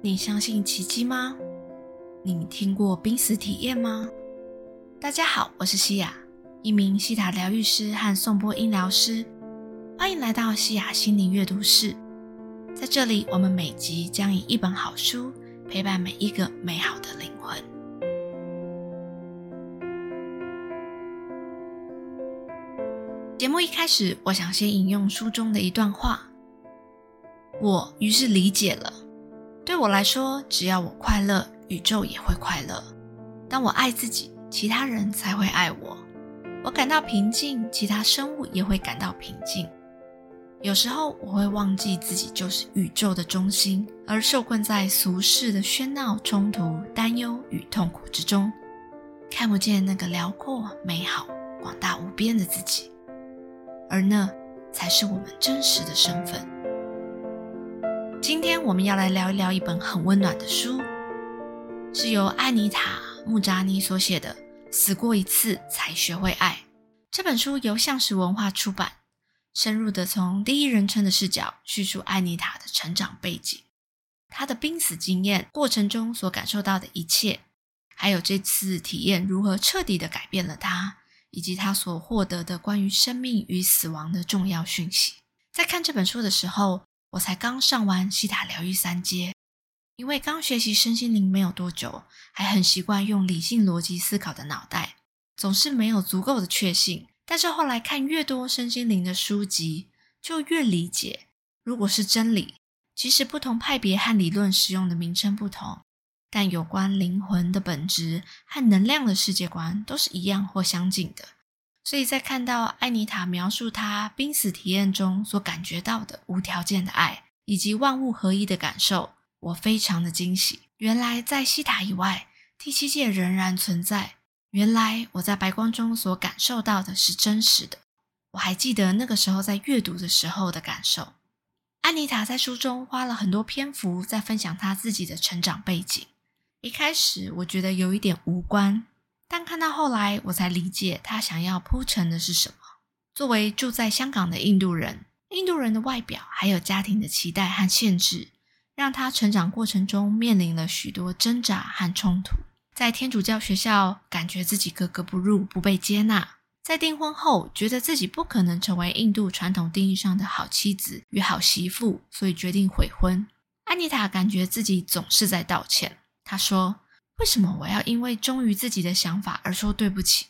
你相信奇迹吗？你听过濒死体验吗？大家好，我是西雅，一名西塔疗愈师和颂钵音疗师。欢迎来到西雅心灵阅读室。在这里，我们每集将以一本好书陪伴每一个美好的灵魂。节目一开始，我想先引用书中的一段话。我于是理解了。对我来说，只要我快乐，宇宙也会快乐。当我爱自己，其他人才会爱我。我感到平静，其他生物也会感到平静。有时候我会忘记自己就是宇宙的中心，而受困在俗世的喧闹、冲突、担忧与痛苦之中，看不见那个辽阔、美好、广大无边的自己。而那才是我们真实的身份。今天我们要来聊一聊一本很温暖的书，是由艾妮塔·穆扎尼所写的《死过一次才学会爱》。这本书由向实文化出版，深入的从第一人称的视角叙述艾妮塔的成长背景、她的濒死经验过程中所感受到的一切，还有这次体验如何彻底的改变了她，以及她所获得的关于生命与死亡的重要讯息。在看这本书的时候。我才刚上完西塔疗愈三阶，因为刚学习身心灵没有多久，还很习惯用理性逻辑思考的脑袋，总是没有足够的确信。但是后来看越多身心灵的书籍，就越理解，如果是真理，即使不同派别和理论使用的名称不同，但有关灵魂的本质和能量的世界观都是一样或相近的。所以在看到艾妮塔描述她濒死体验中所感觉到的无条件的爱，以及万物合一的感受，我非常的惊喜。原来在西塔以外，第七界仍然存在。原来我在白光中所感受到的是真实的。我还记得那个时候在阅读的时候的感受。安妮塔在书中花了很多篇幅在分享她自己的成长背景。一开始我觉得有一点无关。但看到后来，我才理解他想要铺陈的是什么。作为住在香港的印度人，印度人的外表还有家庭的期待和限制，让他成长过程中面临了许多挣扎和冲突。在天主教学校，感觉自己格格不入，不被接纳；在订婚后，觉得自己不可能成为印度传统定义上的好妻子与好媳妇，所以决定悔婚。安妮塔感觉自己总是在道歉。她说。为什么我要因为忠于自己的想法而说对不起？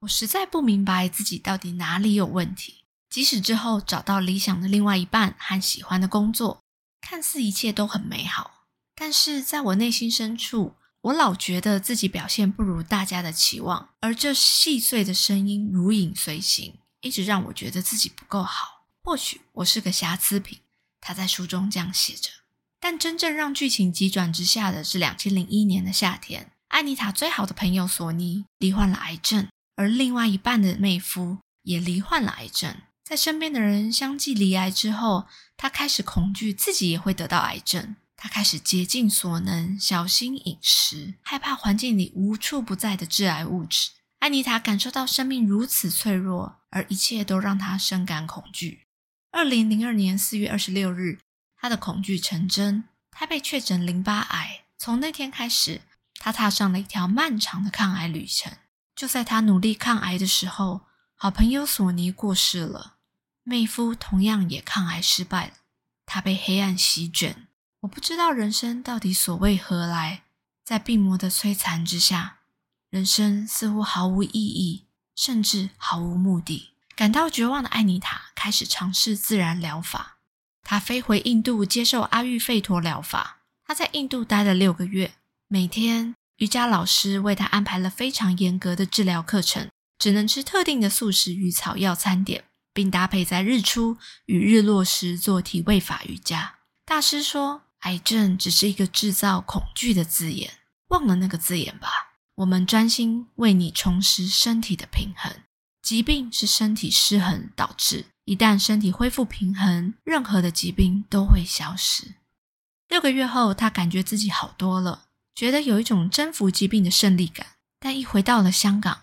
我实在不明白自己到底哪里有问题。即使之后找到理想的另外一半和喜欢的工作，看似一切都很美好，但是在我内心深处，我老觉得自己表现不如大家的期望，而这细碎的声音如影随形，一直让我觉得自己不够好。或许我是个瑕疵品。他在书中这样写着。但真正让剧情急转直下的是，两千零一年的夏天，安妮塔最好的朋友索尼罹患了癌症，而另外一半的妹夫也罹患了癌症。在身边的人相继罹癌之后，他开始恐惧自己也会得到癌症。他开始竭尽所能小心饮食，害怕环境里无处不在的致癌物质。安妮塔感受到生命如此脆弱，而一切都让她深感恐惧。二零零二年四月二十六日。他的恐惧成真，他被确诊淋巴癌。从那天开始，他踏上了一条漫长的抗癌旅程。就在他努力抗癌的时候，好朋友索尼过世了，妹夫同样也抗癌失败了。他被黑暗席卷。我不知道人生到底所为何来，在病魔的摧残之下，人生似乎毫无意义，甚至毫无目的。感到绝望的艾妮塔开始尝试自然疗法。他飞回印度接受阿育吠陀疗法。他在印度待了六个月，每天瑜伽老师为他安排了非常严格的治疗课程，只能吃特定的素食与草药餐点，并搭配在日出与日落时做体位法瑜伽。大师说：“癌症只是一个制造恐惧的字眼，忘了那个字眼吧。我们专心为你重拾身体的平衡。疾病是身体失衡导致。”一旦身体恢复平衡，任何的疾病都会消失。六个月后，他感觉自己好多了，觉得有一种征服疾病的胜利感。但一回到了香港，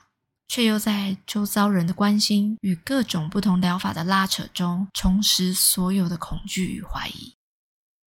却又在周遭人的关心与各种不同疗法的拉扯中，重拾所有的恐惧与怀疑。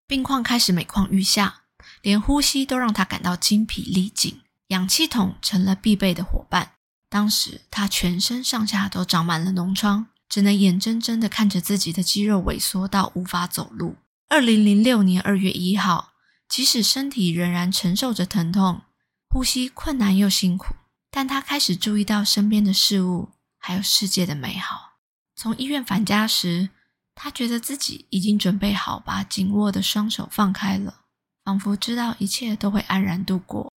病况开始每况愈下，连呼吸都让他感到精疲力尽，氧气筒成了必备的伙伴。当时他全身上下都长满了脓疮，只能眼睁睁地看着自己的肌肉萎缩到无法走路。二零零六年二月一号，即使身体仍然承受着疼痛，呼吸困难又辛苦，但他开始注意到身边的事物，还有世界的美好。从医院返家时，他觉得自己已经准备好把紧握的双手放开了，仿佛知道一切都会安然度过。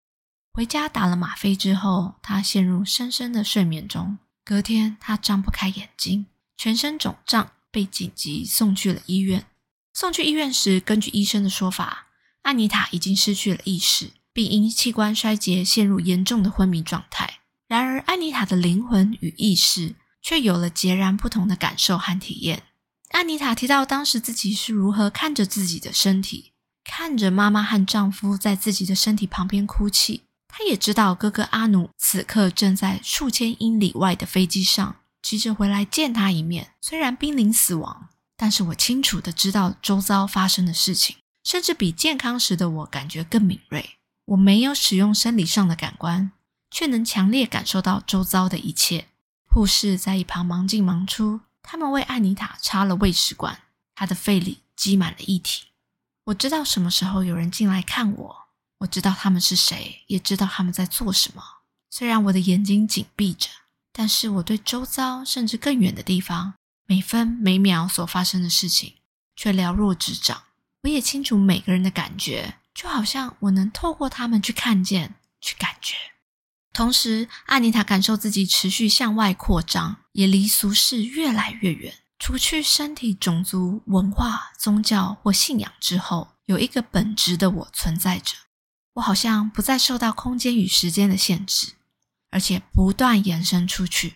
回家打了吗啡之后，他陷入深深的睡眠中。隔天，他张不开眼睛，全身肿胀，被紧急送去了医院。送去医院时，根据医生的说法，安妮塔已经失去了意识，并因器官衰竭陷入严重的昏迷状态。然而，安妮塔的灵魂与意识却有了截然不同的感受和体验。安妮塔提到，当时自己是如何看着自己的身体，看着妈妈和丈夫在自己的身体旁边哭泣。她也知道哥哥阿努此刻正在数千英里外的飞机上，急着回来见他一面。虽然濒临死亡，但是我清楚的知道周遭发生的事情，甚至比健康时的我感觉更敏锐。我没有使用生理上的感官，却能强烈感受到周遭的一切。护士在一旁忙进忙出，他们为艾妮塔插了胃食管，她的肺里积满了液体。我知道什么时候有人进来看我。我知道他们是谁，也知道他们在做什么。虽然我的眼睛紧闭着，但是我对周遭甚至更远的地方每分每秒所发生的事情却了若指掌。我也清楚每个人的感觉，就好像我能透过他们去看见、去感觉。同时，阿妮塔感受自己持续向外扩张，也离俗世越来越远。除去身体、种族、文化、宗教或信仰之后，有一个本质的我存在着。我好像不再受到空间与时间的限制，而且不断延伸出去，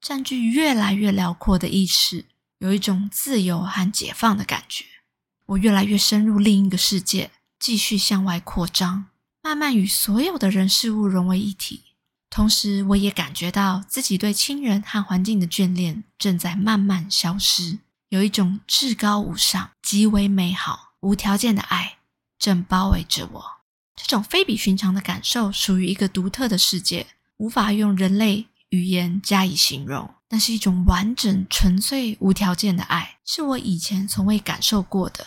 占据越来越辽阔的意识，有一种自由和解放的感觉。我越来越深入另一个世界，继续向外扩张，慢慢与所有的人事物融为一体。同时，我也感觉到自己对亲人和环境的眷恋正在慢慢消失，有一种至高无上、极为美好、无条件的爱正包围着我。这种非比寻常的感受属于一个独特的世界，无法用人类语言加以形容。那是一种完整、纯粹、无条件的爱，是我以前从未感受过的。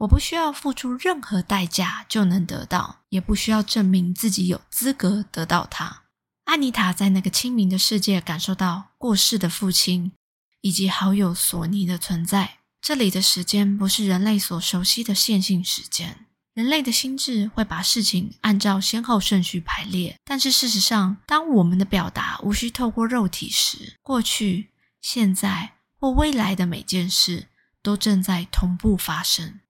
我不需要付出任何代价就能得到，也不需要证明自己有资格得到它。安妮塔在那个清明的世界感受到过世的父亲以及好友索尼的存在。这里的时间不是人类所熟悉的线性时间。人类的心智会把事情按照先后顺序排列，但是事实上，当我们的表达无需透过肉体时，过去、现在或未来的每件事都正在同步发生。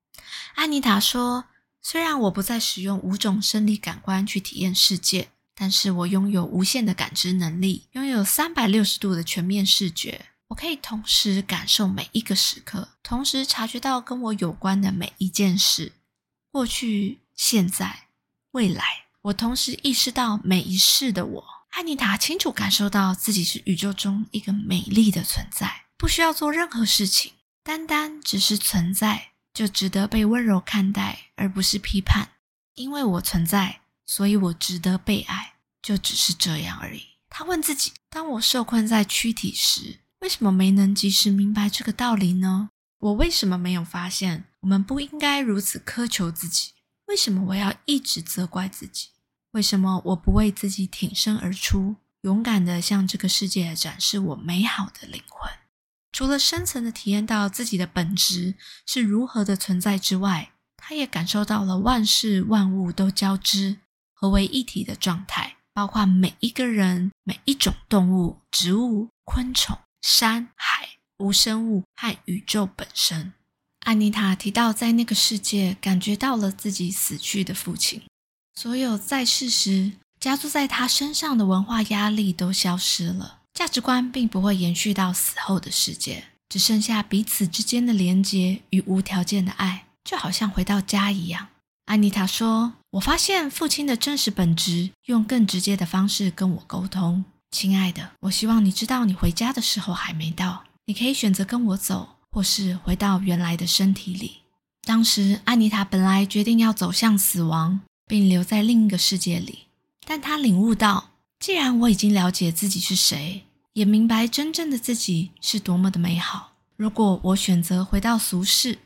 安妮塔说：“虽然我不再使用五种生理感官去体验世界，但是我拥有无限的感知能力，拥有三百六十度的全面视觉。我可以同时感受每一个时刻，同时察觉到跟我有关的每一件事。”过去、现在、未来，我同时意识到每一世的我。安妮塔清楚感受到自己是宇宙中一个美丽的存在，不需要做任何事情，单单只是存在就值得被温柔看待，而不是批判。因为我存在，所以我值得被爱，就只是这样而已。他问自己：当我受困在躯体时，为什么没能及时明白这个道理呢？我为什么没有发现？我们不应该如此苛求自己。为什么我要一直责怪自己？为什么我不为自己挺身而出，勇敢地向这个世界展示我美好的灵魂？除了深层的体验到自己的本质是如何的存在之外，他也感受到了万事万物都交织合为一体的状态，包括每一个人、每一种动物、植物、昆虫、山海。无生物和宇宙本身。安妮塔提到，在那个世界感觉到了自己死去的父亲，所有在世时加注在他身上的文化压力都消失了，价值观并不会延续到死后的世界，只剩下彼此之间的连结与无条件的爱，就好像回到家一样。安妮塔说：“我发现父亲的真实本质，用更直接的方式跟我沟通。亲爱的，我希望你知道，你回家的时候还没到。”你可以选择跟我走，或是回到原来的身体里。当时，安妮塔本来决定要走向死亡，并留在另一个世界里，但她领悟到，既然我已经了解自己是谁，也明白真正的自己是多么的美好，如果我选择回到俗世，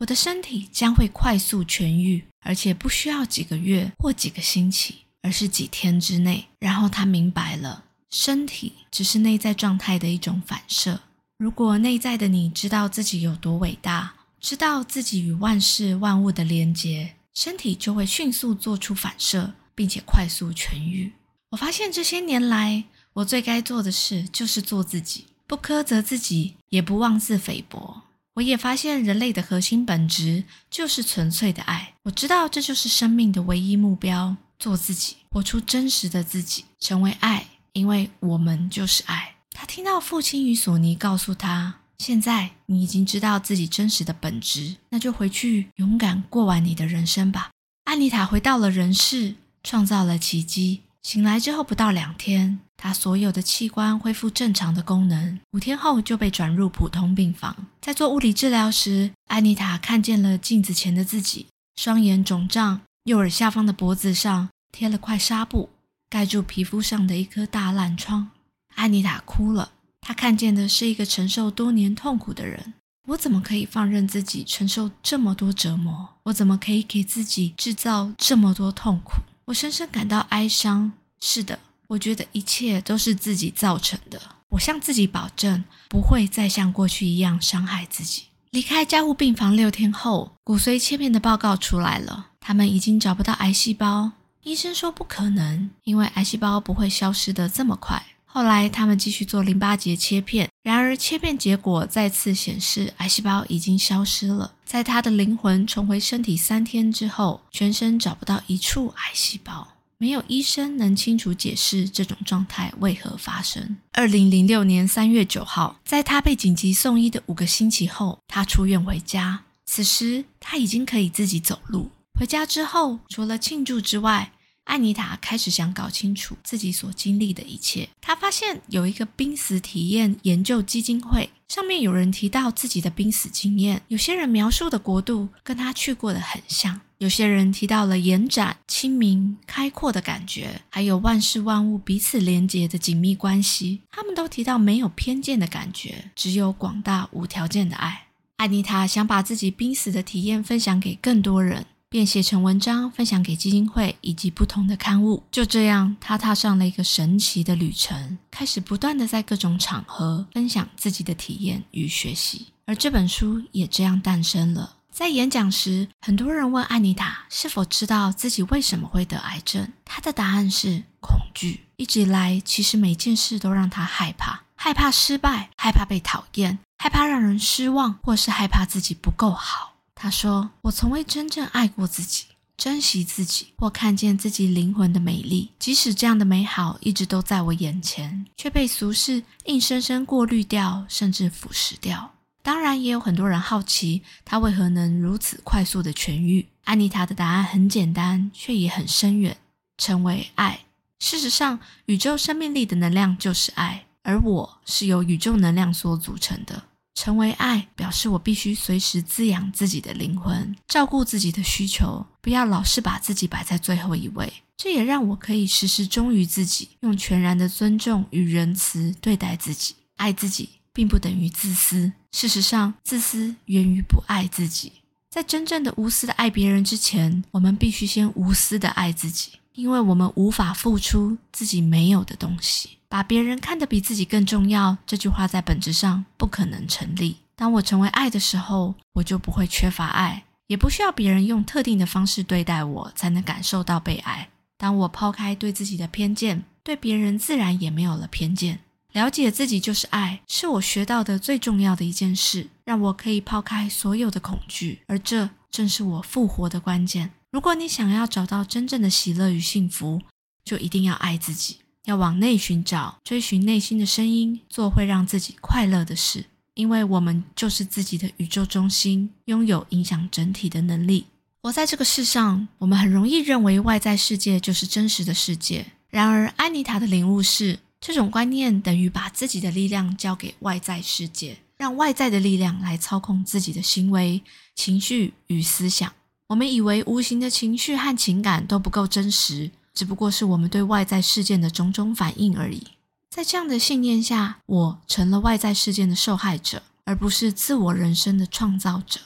我的身体将会快速痊愈，而且不需要几个月或几个星期，而是几天之内。然后她明白了，身体只是内在状态的一种反射。如果内在的你知道自己有多伟大，知道自己与万事万物的连结，身体就会迅速做出反射，并且快速痊愈。我发现这些年来，我最该做的事就是做自己，不苛责自己，也不妄自菲薄。我也发现人类的核心本质就是纯粹的爱。我知道这就是生命的唯一目标：做自己，活出真实的自己，成为爱，因为我们就是爱。他听到父亲与索尼告诉他：“现在你已经知道自己真实的本质，那就回去勇敢过完你的人生吧。”安妮塔回到了人世，创造了奇迹。醒来之后不到两天，她所有的器官恢复正常的功能。五天后就被转入普通病房。在做物理治疗时，安妮塔看见了镜子前的自己，双眼肿胀，右耳下方的脖子上贴了块纱布，盖住皮肤上的一颗大烂疮。安妮塔哭了，她看见的是一个承受多年痛苦的人。我怎么可以放任自己承受这么多折磨？我怎么可以给自己制造这么多痛苦？我深深感到哀伤。是的，我觉得一切都是自己造成的。我向自己保证，不会再像过去一样伤害自己。离开加护病房六天后，骨髓切片的报告出来了，他们已经找不到癌细胞。医生说不可能，因为癌细胞不会消失的这么快。后来，他们继续做淋巴结切片，然而切片结果再次显示癌细胞已经消失了。在他的灵魂重回身体三天之后，全身找不到一处癌细胞，没有医生能清楚解释这种状态为何发生。二零零六年三月九号，在他被紧急送医的五个星期后，他出院回家。此时他已经可以自己走路。回家之后，除了庆祝之外，艾妮塔开始想搞清楚自己所经历的一切。她发现有一个濒死体验研究基金会，上面有人提到自己的濒死经验。有些人描述的国度跟他去过的很像，有些人提到了延展、清明、开阔的感觉，还有万事万物彼此连结的紧密关系。他们都提到没有偏见的感觉，只有广大无条件的爱。艾妮塔想把自己濒死的体验分享给更多人。便写成文章，分享给基金会以及不同的刊物。就这样，他踏上了一个神奇的旅程，开始不断的在各种场合分享自己的体验与学习。而这本书也这样诞生了。在演讲时，很多人问安妮塔是否知道自己为什么会得癌症，她的答案是恐惧。一直以来，其实每件事都让她害怕：害怕失败，害怕被讨厌，害怕让人失望，或是害怕自己不够好。他说：“我从未真正爱过自己，珍惜自己，或看见自己灵魂的美丽。即使这样的美好一直都在我眼前，却被俗世硬生生过滤掉，甚至腐蚀掉。当然，也有很多人好奇他为何能如此快速的痊愈。安妮塔的答案很简单，却也很深远：成为爱。事实上，宇宙生命力的能量就是爱，而我是由宇宙能量所组成的。”成为爱，表示我必须随时滋养自己的灵魂，照顾自己的需求，不要老是把自己摆在最后一位。这也让我可以时时忠于自己，用全然的尊重与仁慈对待自己。爱自己并不等于自私，事实上，自私源于不爱自己。在真正的无私的爱别人之前，我们必须先无私的爱自己，因为我们无法付出自己没有的东西。把别人看得比自己更重要，这句话在本质上不可能成立。当我成为爱的时候，我就不会缺乏爱，也不需要别人用特定的方式对待我才能感受到被爱。当我抛开对自己的偏见，对别人自然也没有了偏见。了解自己就是爱，是我学到的最重要的一件事，让我可以抛开所有的恐惧，而这正是我复活的关键。如果你想要找到真正的喜乐与幸福，就一定要爱自己。要往内寻找，追寻内心的声音，做会让自己快乐的事。因为我们就是自己的宇宙中心，拥有影响整体的能力。活在这个世上，我们很容易认为外在世界就是真实的世界。然而，安妮塔的领悟是，这种观念等于把自己的力量交给外在世界。让外在的力量来操控自己的行为、情绪与思想。我们以为无形的情绪和情感都不够真实，只不过是我们对外在事件的种种反应而已。在这样的信念下，我成了外在事件的受害者，而不是自我人生的创造者。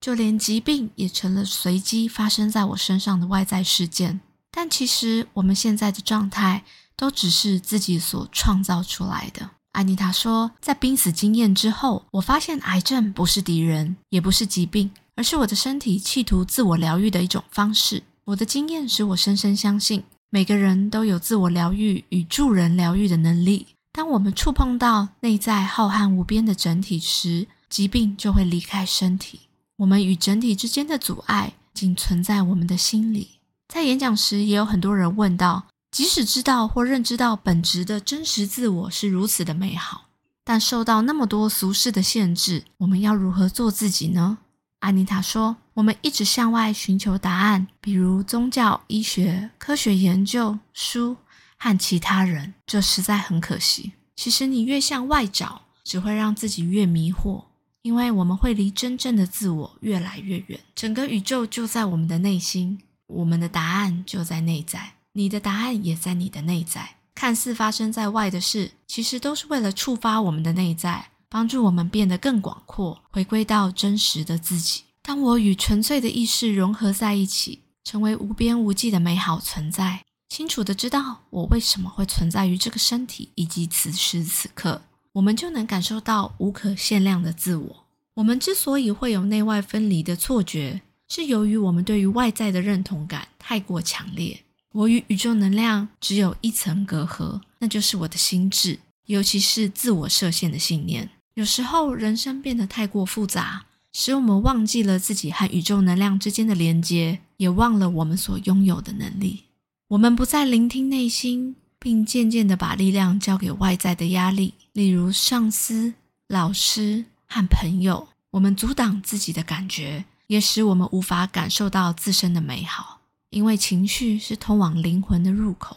就连疾病也成了随机发生在我身上的外在事件。但其实我们现在的状态都只是自己所创造出来的。安妮塔说，在濒死经验之后，我发现癌症不是敌人，也不是疾病。而是我的身体企图自我疗愈的一种方式。我的经验使我深深相信，每个人都有自我疗愈与助人疗愈的能力。当我们触碰到内在浩瀚无边的整体时，疾病就会离开身体。我们与整体之间的阻碍仅存在我们的心里。在演讲时，也有很多人问到：即使知道或认知到本质的真实自我是如此的美好，但受到那么多俗世的限制，我们要如何做自己呢？安妮塔说：“我们一直向外寻求答案，比如宗教、医学、科学研究、书和其他人。这实在很可惜。其实，你越向外找，只会让自己越迷惑，因为我们会离真正的自我越来越远。整个宇宙就在我们的内心，我们的答案就在内在，你的答案也在你的内在。看似发生在外的事，其实都是为了触发我们的内在。”帮助我们变得更广阔，回归到真实的自己。当我与纯粹的意识融合在一起，成为无边无际的美好存在，清楚的知道我为什么会存在于这个身体以及此时此刻，我们就能感受到无可限量的自我。我们之所以会有内外分离的错觉，是由于我们对于外在的认同感太过强烈。我与宇宙能量只有一层隔阂，那就是我的心智，尤其是自我设限的信念。有时候，人生变得太过复杂，使我们忘记了自己和宇宙能量之间的连接，也忘了我们所拥有的能力。我们不再聆听内心，并渐渐地把力量交给外在的压力，例如上司、老师和朋友。我们阻挡自己的感觉，也使我们无法感受到自身的美好，因为情绪是通往灵魂的入口。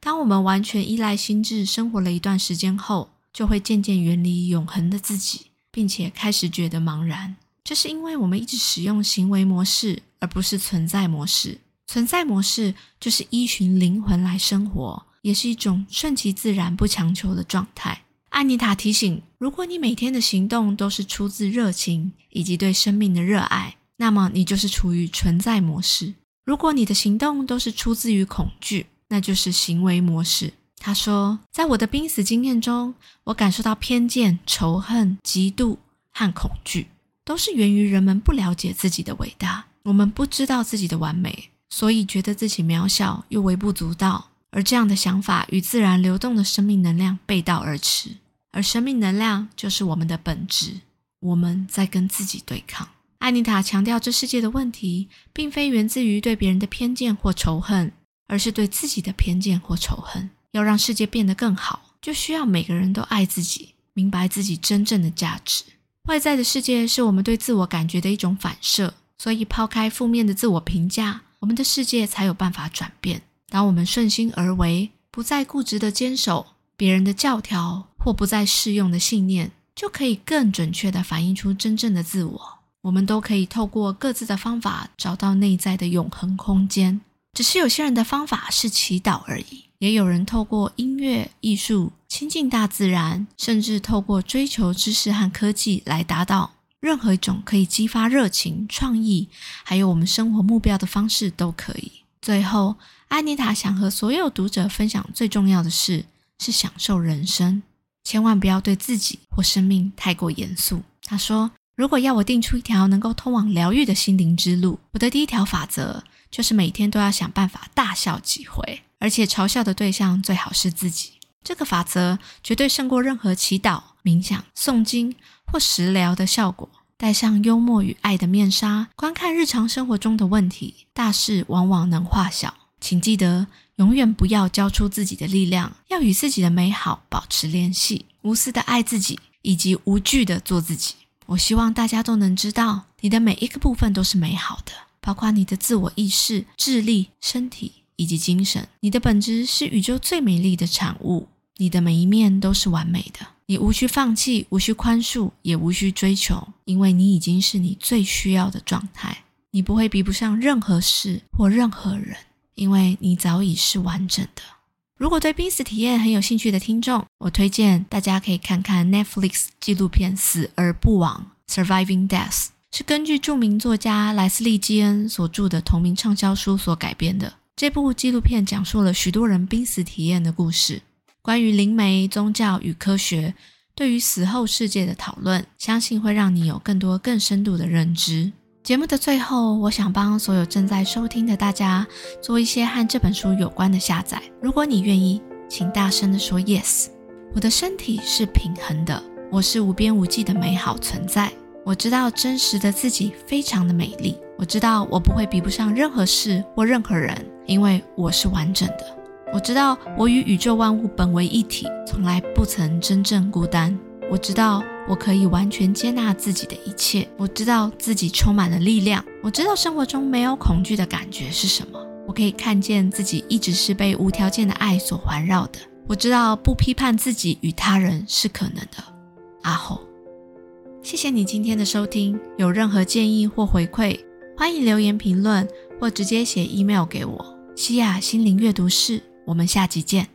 当我们完全依赖心智生活了一段时间后，就会渐渐远离永恒的自己，并且开始觉得茫然。这是因为我们一直使用行为模式，而不是存在模式。存在模式就是依循灵魂来生活，也是一种顺其自然、不强求的状态。安妮塔提醒：如果你每天的行动都是出自热情以及对生命的热爱，那么你就是处于存在模式；如果你的行动都是出自于恐惧，那就是行为模式。他说：“在我的濒死经验中，我感受到偏见、仇恨、嫉妒和恐惧，都是源于人们不了解自己的伟大。我们不知道自己的完美，所以觉得自己渺小又微不足道。而这样的想法与自然流动的生命能量背道而驰。而生命能量就是我们的本质。我们在跟自己对抗。”艾妮塔强调，这世界的问题并非源自于对别人的偏见或仇恨，而是对自己的偏见或仇恨。要让世界变得更好，就需要每个人都爱自己，明白自己真正的价值。外在的世界是我们对自我感觉的一种反射，所以抛开负面的自我评价，我们的世界才有办法转变。当我们顺心而为，不再固执的坚守别人的教条或不再适用的信念，就可以更准确地反映出真正的自我。我们都可以透过各自的方法找到内在的永恒空间。只是有些人的方法是祈祷而已。也有人透过音乐、艺术亲近大自然，甚至透过追求知识和科技来达到任何一种可以激发热情、创意，还有我们生活目标的方式都可以。最后，安妮塔想和所有读者分享最重要的事是享受人生，千万不要对自己或生命太过严肃。她说：“如果要我定出一条能够通往疗愈的心灵之路，我的第一条法则就是每天都要想办法大笑几回。”而且嘲笑的对象最好是自己，这个法则绝对胜过任何祈祷、冥想、诵经或食疗的效果。戴上幽默与爱的面纱，观看日常生活中的问题，大事往往能化小。请记得，永远不要交出自己的力量，要与自己的美好保持联系，无私的爱自己，以及无惧的做自己。我希望大家都能知道，你的每一个部分都是美好的，包括你的自我意识、智力、身体。以及精神，你的本质是宇宙最美丽的产物，你的每一面都是完美的。你无需放弃，无需宽恕，也无需追求，因为你已经是你最需要的状态。你不会比不上任何事或任何人，因为你早已是完整的。如果对濒死体验很有兴趣的听众，我推荐大家可以看看 Netflix 纪录片《死而不亡》（Surviving Death），是根据著名作家莱斯利·基恩所著的同名畅销书所改编的。这部纪录片讲述了许多人濒死体验的故事，关于灵媒、宗教与科学对于死后世界的讨论，相信会让你有更多更深度的认知。节目的最后，我想帮所有正在收听的大家做一些和这本书有关的下载。如果你愿意，请大声地说 “yes”。我的身体是平衡的，我是无边无际的美好存在。我知道真实的自己非常的美丽。我知道我不会比不上任何事或任何人，因为我是完整的。我知道我与宇宙万物本为一体，从来不曾真正孤单。我知道。我可以完全接纳自己的一切。我知道自己充满了力量。我知道生活中没有恐惧的感觉是什么。我可以看见自己一直是被无条件的爱所环绕的。我知道不批判自己与他人是可能的。阿后，谢谢你今天的收听。有任何建议或回馈，欢迎留言评论或直接写 email 给我。西亚心灵阅读室，我们下集见。